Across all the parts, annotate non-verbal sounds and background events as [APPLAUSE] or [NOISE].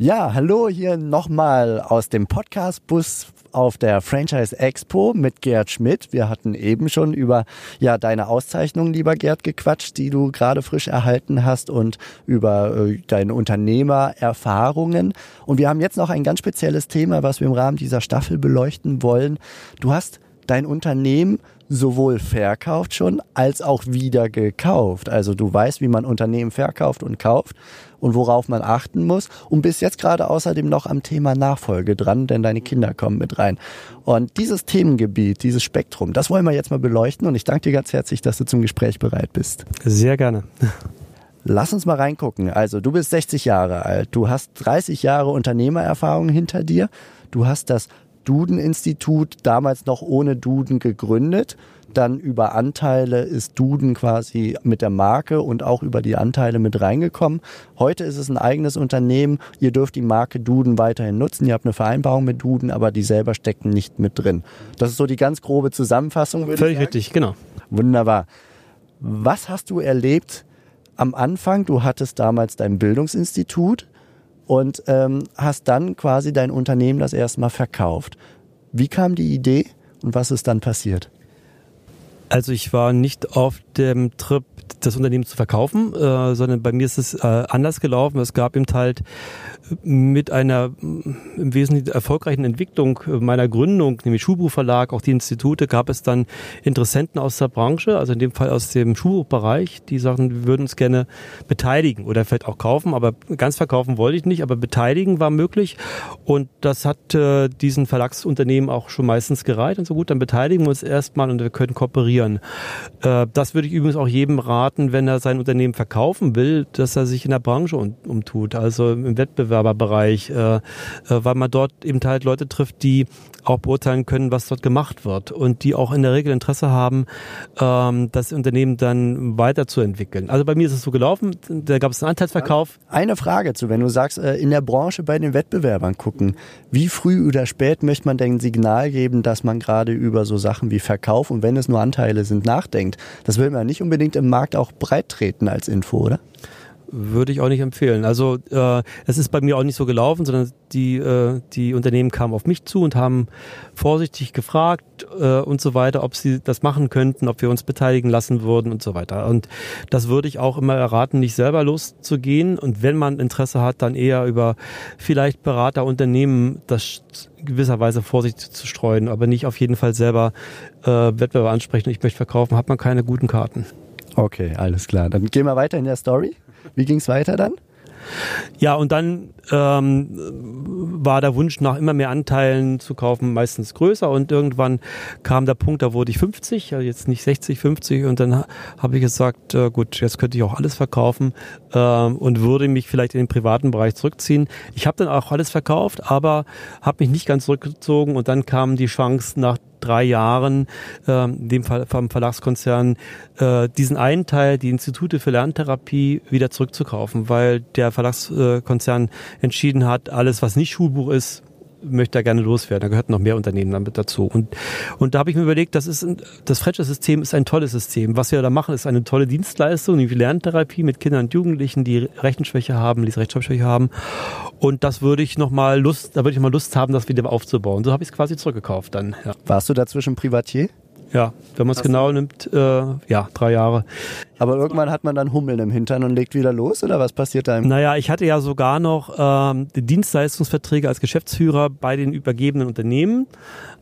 Ja, hallo hier nochmal aus dem Podcast-Bus auf der Franchise Expo mit Gerd Schmidt. Wir hatten eben schon über ja deine Auszeichnung, lieber Gerd, gequatscht, die du gerade frisch erhalten hast und über äh, deine Unternehmererfahrungen. Und wir haben jetzt noch ein ganz spezielles Thema, was wir im Rahmen dieser Staffel beleuchten wollen. Du hast dein Unternehmen sowohl verkauft schon als auch wieder gekauft. Also du weißt, wie man Unternehmen verkauft und kauft und worauf man achten muss und bist jetzt gerade außerdem noch am Thema Nachfolge dran, denn deine Kinder kommen mit rein. Und dieses Themengebiet, dieses Spektrum, das wollen wir jetzt mal beleuchten und ich danke dir ganz herzlich, dass du zum Gespräch bereit bist. Sehr gerne. Lass uns mal reingucken. Also, du bist 60 Jahre alt, du hast 30 Jahre Unternehmererfahrung hinter dir, du hast das Duden-Institut, damals noch ohne Duden gegründet. Dann über Anteile ist Duden quasi mit der Marke und auch über die Anteile mit reingekommen. Heute ist es ein eigenes Unternehmen. Ihr dürft die Marke Duden weiterhin nutzen. Ihr habt eine Vereinbarung mit Duden, aber die selber stecken nicht mit drin. Das ist so die ganz grobe Zusammenfassung. Völlig richtig, genau. Wunderbar. Was hast du erlebt am Anfang? Du hattest damals dein Bildungsinstitut und ähm, hast dann quasi dein Unternehmen das erste Mal verkauft. Wie kam die Idee und was ist dann passiert? Also ich war nicht auf dem Trip, das Unternehmen zu verkaufen, äh, sondern bei mir ist es äh, anders gelaufen. Es gab eben halt mit einer im Wesentlichen erfolgreichen Entwicklung meiner Gründung, nämlich Schulbuchverlag, auch die Institute, gab es dann Interessenten aus der Branche, also in dem Fall aus dem Schulbuchbereich, die sagten, wir würden uns gerne beteiligen oder vielleicht auch kaufen, aber ganz verkaufen wollte ich nicht, aber beteiligen war möglich und das hat äh, diesen Verlagsunternehmen auch schon meistens gereicht und so gut, dann beteiligen wir uns erstmal und wir können kooperieren. Äh, das würde ich übrigens auch jedem raten, wenn er sein Unternehmen verkaufen will, dass er sich in der Branche umtut, also im Wettbewerb Wettbewerberbereich, äh, äh, weil man dort eben halt Leute trifft, die auch beurteilen können, was dort gemacht wird und die auch in der Regel Interesse haben, ähm, das Unternehmen dann weiterzuentwickeln. Also bei mir ist es so gelaufen, da gab es einen Anteilsverkauf. Eine Frage zu, wenn du sagst, äh, in der Branche bei den Wettbewerbern gucken, wie früh oder spät möchte man denn ein Signal geben, dass man gerade über so Sachen wie Verkauf und wenn es nur Anteile sind, nachdenkt? Das will man nicht unbedingt im Markt auch breit treten als Info, oder? Würde ich auch nicht empfehlen. Also äh, es ist bei mir auch nicht so gelaufen, sondern die, äh, die Unternehmen kamen auf mich zu und haben vorsichtig gefragt äh, und so weiter, ob sie das machen könnten, ob wir uns beteiligen lassen würden und so weiter. Und das würde ich auch immer erraten, nicht selber loszugehen und wenn man Interesse hat, dann eher über vielleicht Berater, Unternehmen das gewisserweise vorsichtig zu streuen, aber nicht auf jeden Fall selber äh, Wettbewerber ansprechen, ich möchte verkaufen, hat man keine guten Karten. Okay, alles klar. Dann gehen wir weiter in der Story. Wie ging es weiter dann? Ja, und dann ähm, war der Wunsch nach immer mehr Anteilen zu kaufen meistens größer und irgendwann kam der Punkt, da wurde ich 50, also jetzt nicht 60, 50 und dann habe ich gesagt, äh, gut, jetzt könnte ich auch alles verkaufen äh, und würde mich vielleicht in den privaten Bereich zurückziehen. Ich habe dann auch alles verkauft, aber habe mich nicht ganz zurückgezogen und dann kam die Chance nach drei Jahren, äh, dem Fall vom Verlagskonzern, äh, diesen einen Teil, die Institute für Lerntherapie, wieder zurückzukaufen, weil der Verlagskonzern entschieden hat, alles, was nicht Schulbuch ist, möchte er gerne loswerden. Da gehört noch mehr Unternehmen damit dazu. Und, und da habe ich mir überlegt, das ist ein, das Franchise-System ist ein tolles System. Was wir da machen, ist eine tolle Dienstleistung, die Lerntherapie mit Kindern und Jugendlichen, die Rechenschwäche haben, die Rechtschreibschwäche haben. Und das würde ich noch mal Lust, da würde ich mal Lust haben, das wieder aufzubauen. So habe ich es quasi zurückgekauft dann. Ja. Warst du dazwischen Privatier? Ja, wenn man es genau nimmt, äh, ja, drei Jahre. Aber irgendwann hat man dann Hummeln im Hintern und legt wieder los oder was passiert da? Naja, ich hatte ja sogar noch ähm, die Dienstleistungsverträge als Geschäftsführer bei den übergebenen Unternehmen.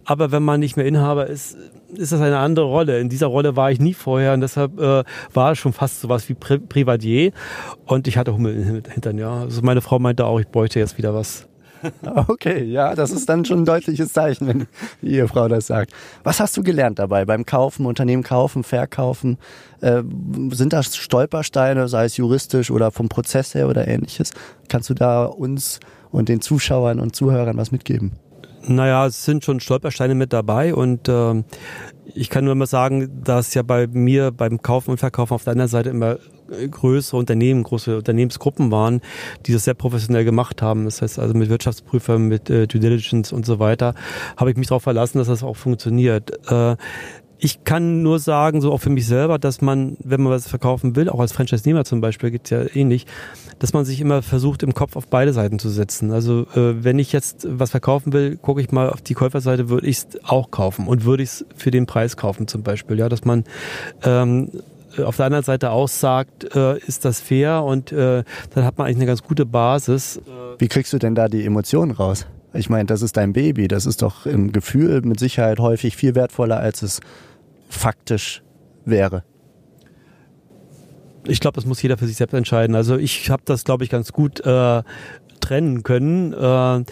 Aber wenn man nicht mehr Inhaber ist, ist das eine andere Rolle. In dieser Rolle war ich nie vorher und deshalb äh, war es schon fast sowas wie Pri Privatier. Und ich hatte Hummeln im Hintern, ja. Also meine Frau meinte auch, ich bräuchte jetzt wieder was. [LAUGHS] Okay, ja, das ist dann schon ein deutliches Zeichen, wenn die Ehefrau das sagt. Was hast du gelernt dabei beim Kaufen, Unternehmen kaufen, verkaufen? Äh, sind das Stolpersteine, sei es juristisch oder vom Prozess her oder ähnliches? Kannst du da uns und den Zuschauern und Zuhörern was mitgeben? Naja, es sind schon Stolpersteine mit dabei und äh, ich kann nur mal sagen, dass ja bei mir beim Kaufen und Verkaufen auf der anderen Seite immer größere Unternehmen, große Unternehmensgruppen waren, die das sehr professionell gemacht haben. Das heißt also mit Wirtschaftsprüfern, mit äh, Due Diligence und so weiter, habe ich mich darauf verlassen, dass das auch funktioniert. Äh, ich kann nur sagen, so auch für mich selber, dass man, wenn man was verkaufen will, auch als Franchise-Nehmer zum Beispiel, gibt's ja ähnlich, dass man sich immer versucht, im Kopf auf beide Seiten zu setzen. Also äh, wenn ich jetzt was verkaufen will, gucke ich mal auf die Käuferseite, würde ich es auch kaufen und würde ich es für den Preis kaufen zum Beispiel. Ja, dass man ähm, auf der anderen Seite aussagt, äh, ist das fair und äh, dann hat man eigentlich eine ganz gute Basis. Wie kriegst du denn da die Emotionen raus? Ich meine, das ist dein Baby. Das ist doch im Gefühl mit Sicherheit häufig viel wertvoller, als es faktisch wäre. Ich glaube, das muss jeder für sich selbst entscheiden. Also ich habe das, glaube ich, ganz gut äh, trennen können. Äh,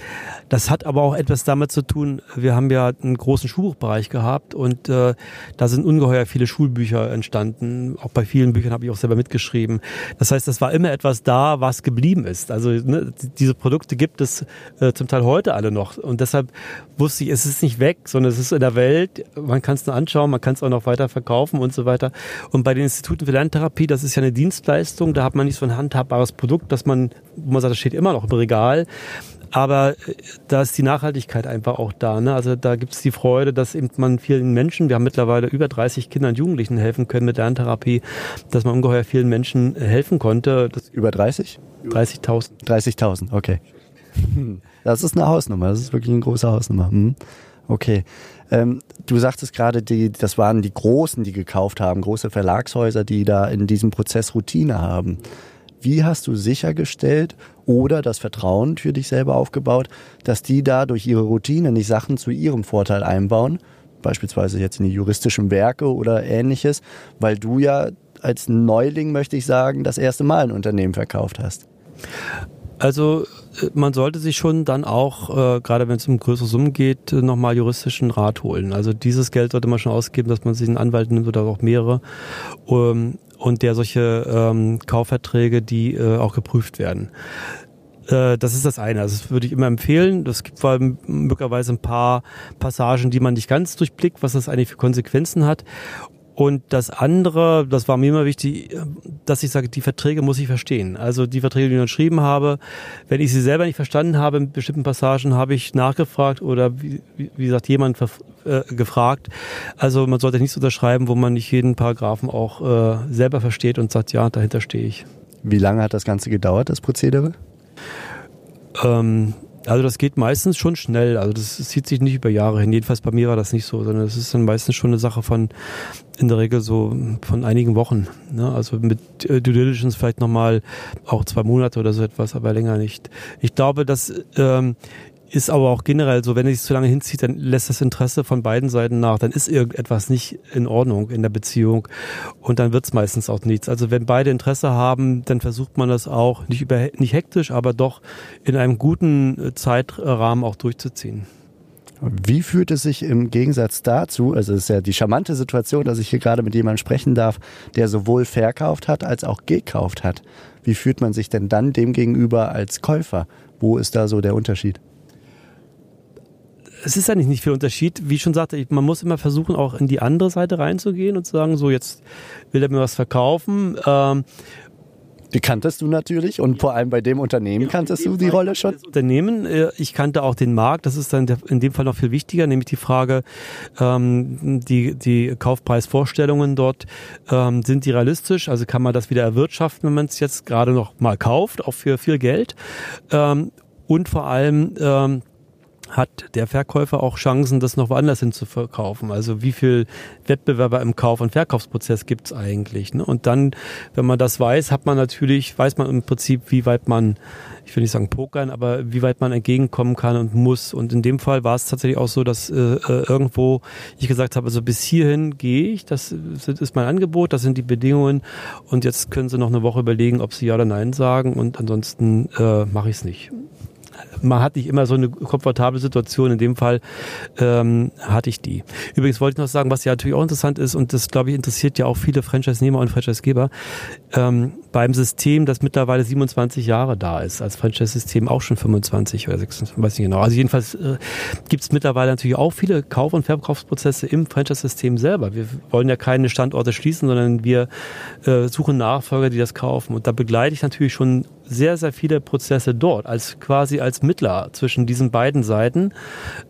das hat aber auch etwas damit zu tun, wir haben ja einen großen Schulbuchbereich gehabt und äh, da sind ungeheuer viele Schulbücher entstanden. Auch bei vielen Büchern habe ich auch selber mitgeschrieben. Das heißt, es war immer etwas da, was geblieben ist. Also ne, diese Produkte gibt es äh, zum Teil heute alle noch und deshalb wusste ich, es ist nicht weg, sondern es ist in der Welt. Man kann es nur anschauen, man kann es auch noch weiter verkaufen und so weiter. Und bei den Instituten für Lerntherapie, das ist ja eine Dienstleistung, da hat man nicht so ein handhabbares Produkt, dass man, wo man sagt, das steht immer noch im Regal. Aber äh, da ist die Nachhaltigkeit einfach auch da. Ne? Also da gibt es die Freude, dass eben man vielen Menschen, wir haben mittlerweile über 30 Kindern und Jugendlichen helfen können mit Lerntherapie, dass man ungeheuer vielen Menschen helfen konnte. Das über 30? 30.000. 30.000, okay. [LAUGHS] Das ist eine Hausnummer, das ist wirklich eine große Hausnummer. Hm. Okay. Ähm, du sagtest gerade, die, das waren die Großen, die gekauft haben, große Verlagshäuser, die da in diesem Prozess Routine haben. Wie hast du sichergestellt oder das Vertrauen für dich selber aufgebaut, dass die da durch ihre Routine nicht Sachen zu ihrem Vorteil einbauen, beispielsweise jetzt in die juristischen Werke oder ähnliches, weil du ja als Neuling, möchte ich sagen, das erste Mal ein Unternehmen verkauft hast? Also äh, man sollte sich schon dann auch, äh, gerade wenn es um größere Summen geht, äh, nochmal juristischen Rat holen. Also dieses Geld sollte man schon ausgeben, dass man sich einen Anwalt nimmt oder auch mehrere. Um, und der solche ähm, Kaufverträge, die äh, auch geprüft werden. Äh, das ist das eine. Also das würde ich immer empfehlen. Es gibt vor allem möglicherweise ein paar Passagen, die man nicht ganz durchblickt, was das eigentlich für Konsequenzen hat. Und das andere, das war mir immer wichtig, dass ich sage, die Verträge muss ich verstehen. Also die Verträge, die ich unterschrieben habe, wenn ich sie selber nicht verstanden habe in bestimmten Passagen, habe ich nachgefragt oder wie, wie gesagt jemand äh, gefragt. Also man sollte nichts unterschreiben, wo man nicht jeden Paragraphen auch äh, selber versteht und sagt, ja, dahinter stehe ich. Wie lange hat das Ganze gedauert, das Prozedere? Ähm, also das geht meistens schon schnell. Also das zieht sich nicht über Jahre hin. Jedenfalls bei mir war das nicht so, sondern es ist dann meistens schon eine Sache von in der Regel so von einigen Wochen. Ne? Also mit äh, Due Diligence vielleicht nochmal auch zwei Monate oder so etwas, aber länger nicht. Ich glaube, dass ähm, ist aber auch generell so, wenn es sich zu lange hinzieht, dann lässt das Interesse von beiden Seiten nach. Dann ist irgendetwas nicht in Ordnung in der Beziehung und dann wird es meistens auch nichts. Also wenn beide Interesse haben, dann versucht man das auch nicht, über, nicht hektisch, aber doch in einem guten äh, Zeitrahmen auch durchzuziehen. Wie fühlt es sich im Gegensatz dazu, also es ist ja die charmante Situation, dass ich hier gerade mit jemandem sprechen darf, der sowohl verkauft hat als auch gekauft hat. Wie fühlt man sich denn dann dem gegenüber als Käufer? Wo ist da so der Unterschied? Es ist eigentlich nicht viel Unterschied. Wie ich schon sagte, man muss immer versuchen, auch in die andere Seite reinzugehen und zu sagen, so jetzt will er mir was verkaufen. Ähm, die kanntest du natürlich und vor allem bei dem Unternehmen kanntest du die Rolle schon? Unternehmen, äh, ich kannte auch den Markt, das ist dann in dem Fall noch viel wichtiger, nämlich die Frage, ähm, die, die Kaufpreisvorstellungen dort, ähm, sind die realistisch? Also kann man das wieder erwirtschaften, wenn man es jetzt gerade noch mal kauft, auch für viel Geld? Ähm, und vor allem, hat der Verkäufer auch Chancen, das noch woanders hin zu verkaufen. Also wie viel Wettbewerber im Kauf- und Verkaufsprozess gibt es eigentlich? Ne? Und dann, wenn man das weiß, hat man natürlich, weiß man im Prinzip, wie weit man, ich will nicht sagen pokern, aber wie weit man entgegenkommen kann und muss. Und in dem Fall war es tatsächlich auch so, dass äh, äh irgendwo ich gesagt habe, also bis hierhin gehe ich, das ist mein Angebot, das sind die Bedingungen und jetzt können Sie noch eine Woche überlegen, ob Sie ja oder nein sagen und ansonsten äh, mache ich es nicht. Man hat nicht immer so eine komfortable Situation. In dem Fall ähm, hatte ich die. Übrigens wollte ich noch sagen, was ja natürlich auch interessant ist, und das, glaube ich, interessiert ja auch viele Franchise-Nehmer und Franchise-Geber, ähm, beim System, das mittlerweile 27 Jahre da ist, als Franchise-System auch schon 25 oder 26, weiß nicht genau. Also jedenfalls äh, gibt es mittlerweile natürlich auch viele Kauf- und Verkaufsprozesse im Franchise-System selber. Wir wollen ja keine Standorte schließen, sondern wir äh, suchen Nachfolger, die das kaufen. Und da begleite ich natürlich schon sehr, sehr viele Prozesse dort, als quasi als Mittler zwischen diesen beiden Seiten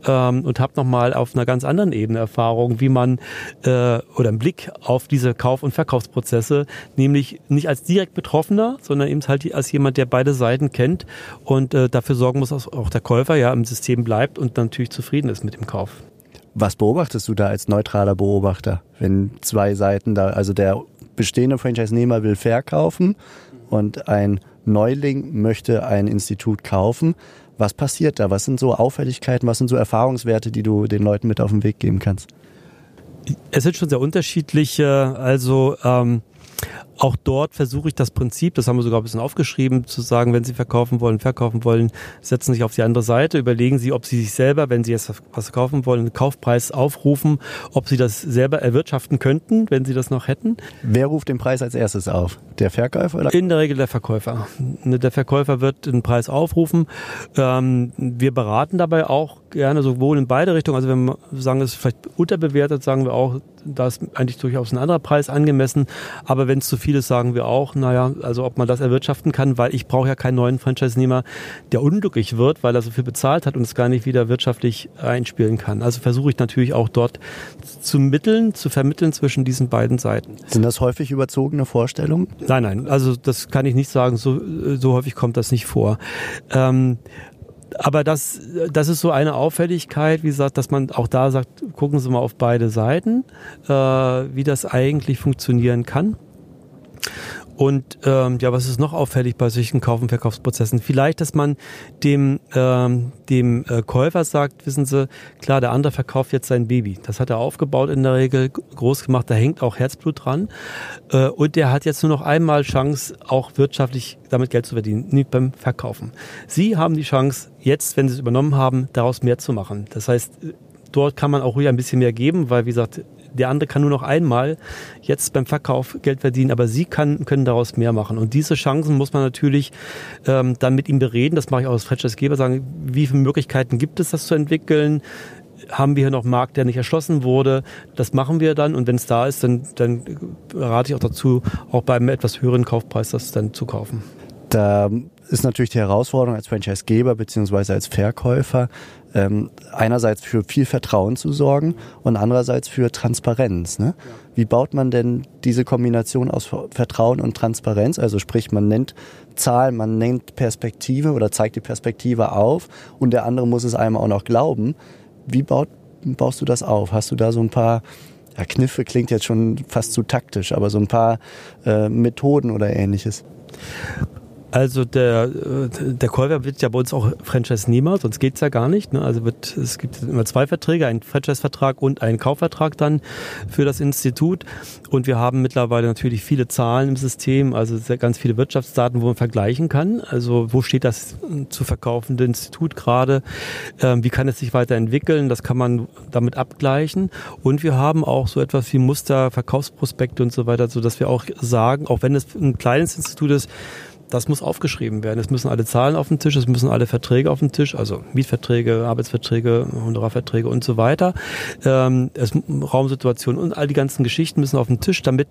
ähm, und habe nochmal auf einer ganz anderen Ebene Erfahrung, wie man äh, oder einen Blick auf diese Kauf- und Verkaufsprozesse, nämlich nicht als direkt Betroffener, sondern eben halt als jemand, der beide Seiten kennt und äh, dafür sorgen muss, dass auch der Käufer ja im System bleibt und natürlich zufrieden ist mit dem Kauf. Was beobachtest du da als neutraler Beobachter, wenn zwei Seiten da, also der bestehende Franchise-Nehmer will verkaufen und ein Neuling möchte ein Institut kaufen. Was passiert da? Was sind so Auffälligkeiten, was sind so Erfahrungswerte, die du den Leuten mit auf den Weg geben kannst? Es sind schon sehr unterschiedliche. Also ähm, auch dort versuche ich das Prinzip, das haben wir sogar ein bisschen aufgeschrieben, zu sagen, wenn Sie verkaufen wollen, verkaufen wollen, setzen Sie sich auf die andere Seite, überlegen Sie, ob Sie sich selber, wenn Sie jetzt was kaufen wollen, einen Kaufpreis aufrufen, ob Sie das selber erwirtschaften könnten, wenn Sie das noch hätten. Wer ruft den Preis als erstes auf? Der Verkäufer? Oder? In der Regel der Verkäufer. Der Verkäufer wird den Preis aufrufen. Ähm, wir beraten dabei auch gerne sowohl in beide Richtungen. Also wenn wir sagen, es ist vielleicht unterbewertet, sagen wir auch, da ist eigentlich durchaus ein anderer Preis angemessen. Aber wenn es zu viel ist, sagen wir auch, naja, also ob man das erwirtschaften kann, weil ich brauche ja keinen neuen Franchise-Nehmer, der unglücklich wird, weil er so viel bezahlt hat und es gar nicht wieder wirtschaftlich einspielen kann. Also versuche ich natürlich auch dort zu mitteln, zu vermitteln zwischen diesen beiden Seiten. Sind das häufig überzogene Vorstellungen? Nein, nein, also das kann ich nicht sagen, so, so häufig kommt das nicht vor. Ähm, aber das, das ist so eine Auffälligkeit, wie gesagt, dass man auch da sagt, gucken Sie mal auf beide Seiten, äh, wie das eigentlich funktionieren kann. Und ähm, ja, was ist noch auffällig bei solchen Kauf- und Verkaufsprozessen? Vielleicht, dass man dem, ähm, dem äh, Käufer sagt, wissen Sie, klar, der andere verkauft jetzt sein Baby. Das hat er aufgebaut in der Regel, groß gemacht, da hängt auch Herzblut dran. Äh, und der hat jetzt nur noch einmal Chance, auch wirtschaftlich damit Geld zu verdienen, nicht beim Verkaufen. Sie haben die Chance, jetzt, wenn Sie es übernommen haben, daraus mehr zu machen. Das heißt, dort kann man auch ruhig ein bisschen mehr geben, weil, wie gesagt, der andere kann nur noch einmal jetzt beim Verkauf Geld verdienen, aber sie kann, können daraus mehr machen. Und diese Chancen muss man natürlich ähm, dann mit ihm bereden. Das mache ich auch als Franchise-Geber, sagen, wie viele Möglichkeiten gibt es, das zu entwickeln? haben wir hier noch Markt, der nicht erschlossen wurde. Das machen wir dann und wenn es da ist, dann, dann rate ich auch dazu, auch bei einem etwas höheren Kaufpreis das dann zu kaufen. Da ist natürlich die Herausforderung als Franchise-Geber bzw. als Verkäufer, ähm, einerseits für viel Vertrauen zu sorgen und andererseits für Transparenz. Ne? Wie baut man denn diese Kombination aus Vertrauen und Transparenz? Also sprich, man nennt Zahlen, man nennt Perspektive oder zeigt die Perspektive auf und der andere muss es einem auch noch glauben. Wie baut, baust du das auf? Hast du da so ein paar ja, Kniffe klingt jetzt schon fast zu taktisch, aber so ein paar äh, Methoden oder ähnliches? Also der, äh, der Käufer wird ja bei uns auch Franchise-Nehmer, sonst geht's ja gar nicht. Ne? Also wird, es gibt immer zwei Verträge, einen Franchise-Vertrag und einen Kaufvertrag dann für das Institut. Und wir haben mittlerweile natürlich viele Zahlen im System, also ganz viele Wirtschaftsdaten, wo man vergleichen kann. Also wo steht das zu verkaufende Institut gerade? Ähm, wie kann es sich weiterentwickeln? Das kann man damit abgleichen. Und wir haben auch so etwas wie Muster, Verkaufsprospekte und so weiter, so dass wir auch sagen, auch wenn es ein kleines Institut ist, das muss aufgeschrieben werden. Es müssen alle Zahlen auf den Tisch, es müssen alle Verträge auf den Tisch, also Mietverträge, Arbeitsverträge, Honorarverträge und so weiter. Ähm, es, Raumsituationen und all die ganzen Geschichten müssen auf den Tisch, damit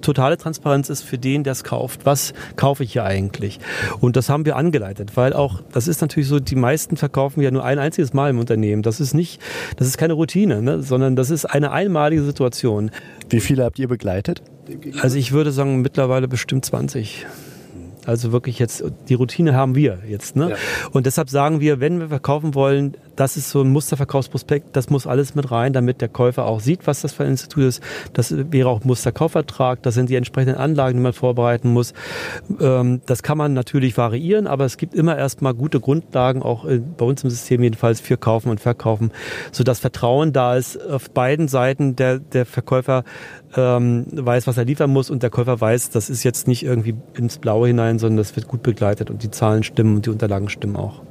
totale Transparenz ist für den, der es kauft. Was kaufe ich hier eigentlich? Und das haben wir angeleitet, weil auch, das ist natürlich so, die meisten verkaufen ja nur ein einziges Mal im Unternehmen. Das ist nicht, das ist keine Routine, ne? sondern das ist eine einmalige Situation. Wie viele habt ihr begleitet? Also ich würde sagen, mittlerweile bestimmt 20. Also wirklich jetzt, die Routine haben wir jetzt. Ne? Ja. Und deshalb sagen wir, wenn wir verkaufen wollen, das ist so ein Musterverkaufsprospekt, das muss alles mit rein, damit der Käufer auch sieht, was das für ein Institut ist. Das wäre auch Musterkaufvertrag, das sind die entsprechenden Anlagen, die man vorbereiten muss. Ähm, das kann man natürlich variieren, aber es gibt immer erstmal gute Grundlagen, auch bei uns im System jedenfalls, für Kaufen und Verkaufen, sodass Vertrauen da ist auf beiden Seiten. Der, der Verkäufer ähm, weiß, was er liefern muss und der Käufer weiß, das ist jetzt nicht irgendwie ins Blaue hinein, sondern das wird gut begleitet und die Zahlen stimmen und die Unterlagen stimmen auch.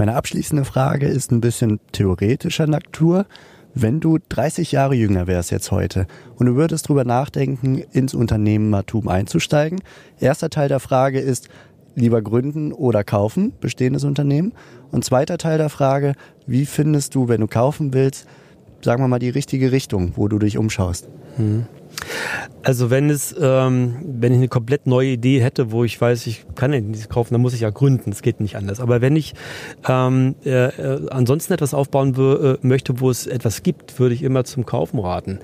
Meine abschließende Frage ist ein bisschen theoretischer Natur. Wenn du 30 Jahre jünger wärst jetzt heute und du würdest drüber nachdenken, ins Unternehmertum einzusteigen, erster Teil der Frage ist, lieber gründen oder kaufen, bestehendes Unternehmen? Und zweiter Teil der Frage, wie findest du, wenn du kaufen willst, sagen wir mal, die richtige Richtung, wo du dich umschaust? Hm. Also wenn es, ähm, wenn ich eine komplett neue Idee hätte, wo ich weiß, ich kann nicht kaufen, dann muss ich ja gründen. Es geht nicht anders. Aber wenn ich ähm, äh, äh, ansonsten etwas aufbauen äh, möchte, wo es etwas gibt, würde ich immer zum Kaufen raten,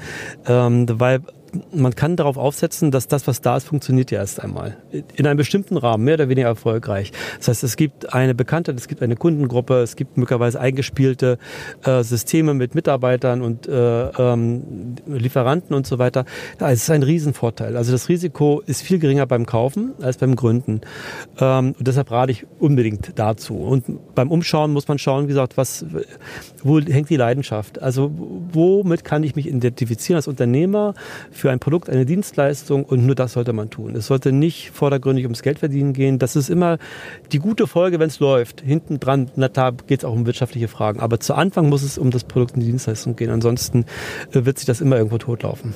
ähm, weil man kann darauf aufsetzen, dass das, was da ist, funktioniert ja erst einmal. In einem bestimmten Rahmen, mehr oder weniger erfolgreich. Das heißt, es gibt eine Bekannte, es gibt eine Kundengruppe, es gibt möglicherweise eingespielte äh, Systeme mit Mitarbeitern und äh, ähm, Lieferanten und so weiter. Es ist ein Riesenvorteil. Also das Risiko ist viel geringer beim Kaufen als beim Gründen. Ähm, und deshalb rate ich unbedingt dazu. Und beim Umschauen muss man schauen, wie gesagt, was, wo hängt die Leidenschaft? Also womit kann ich mich identifizieren als Unternehmer für ein Produkt, eine Dienstleistung und nur das sollte man tun. Es sollte nicht vordergründig ums Geld verdienen gehen. Das ist immer die gute Folge, wenn es läuft. Hinten dran, na da geht es auch um wirtschaftliche Fragen. Aber zu Anfang muss es um das Produkt und die Dienstleistung gehen. Ansonsten äh, wird sich das immer irgendwo totlaufen.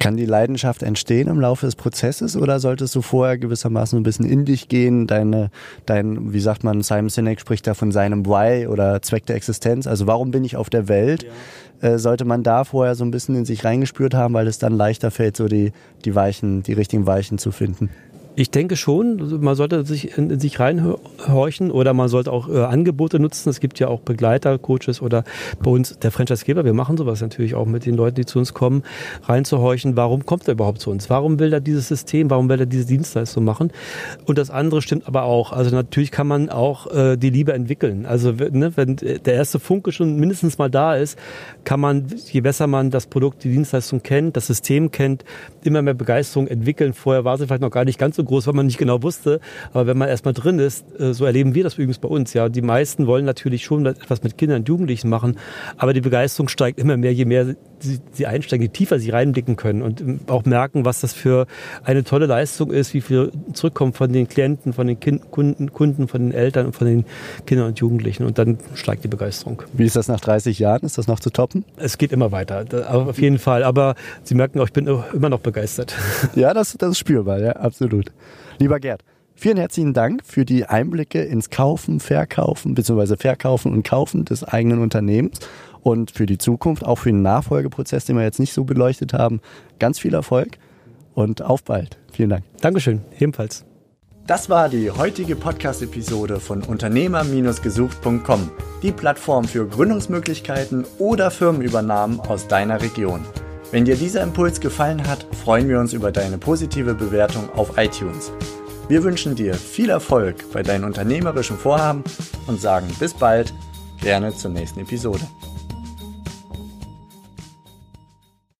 Kann die Leidenschaft entstehen im Laufe des Prozesses oder solltest du vorher gewissermaßen ein bisschen in dich gehen, deine, dein, wie sagt man, Simon Sinek spricht da von seinem Why oder Zweck der Existenz, also warum bin ich auf der Welt? Ja. Äh, sollte man da vorher so ein bisschen in sich reingespürt haben, weil es dann leichter fällt, so die, die Weichen, die richtigen Weichen zu finden? Ich denke schon, man sollte sich in, in sich reinhorchen oder man sollte auch äh, Angebote nutzen. Es gibt ja auch Begleiter, Coaches oder bei uns der Franchisegeber. Wir machen sowas natürlich auch mit den Leuten, die zu uns kommen, reinzuhorchen. Warum kommt er überhaupt zu uns? Warum will er dieses System? Warum will er diese Dienstleistung machen? Und das andere stimmt aber auch. Also natürlich kann man auch äh, die Liebe entwickeln. Also ne, wenn der erste Funke schon mindestens mal da ist, kann man, je besser man das Produkt, die Dienstleistung kennt, das System kennt, immer mehr Begeisterung entwickeln. Vorher war sie vielleicht noch gar nicht ganz so groß, weil man nicht genau wusste. Aber wenn man erstmal drin ist, äh, so erleben wir das übrigens bei uns. Ja, die meisten wollen natürlich schon etwas mit Kindern und Jugendlichen machen, aber die Begeisterung steigt immer mehr, je mehr sie, sie einsteigen, je tiefer sie reinblicken können und ähm, auch merken, was das für eine tolle Leistung ist, wie viel zurückkommt von den Klienten, von den kind, Kunden, Kunden, von den Eltern und von den Kindern und Jugendlichen. Und dann steigt die Begeisterung. Wie ist das nach 30 Jahren? Ist das noch zu toppen? Es geht immer weiter, auf jeden Fall. Aber Sie merken auch, ich bin immer noch begeistert. Ja, das, das ist spürbar, ja, absolut. Lieber Gerd, vielen herzlichen Dank für die Einblicke ins Kaufen, Verkaufen bzw. Verkaufen und Kaufen des eigenen Unternehmens und für die Zukunft, auch für den Nachfolgeprozess, den wir jetzt nicht so beleuchtet haben. Ganz viel Erfolg und auf bald. Vielen Dank. Dankeschön, ebenfalls. Das war die heutige Podcast-Episode von Unternehmer-gesucht.com, die Plattform für Gründungsmöglichkeiten oder Firmenübernahmen aus deiner Region. Wenn dir dieser Impuls gefallen hat, freuen wir uns über deine positive Bewertung auf iTunes. Wir wünschen dir viel Erfolg bei deinen unternehmerischen Vorhaben und sagen bis bald, gerne zur nächsten Episode.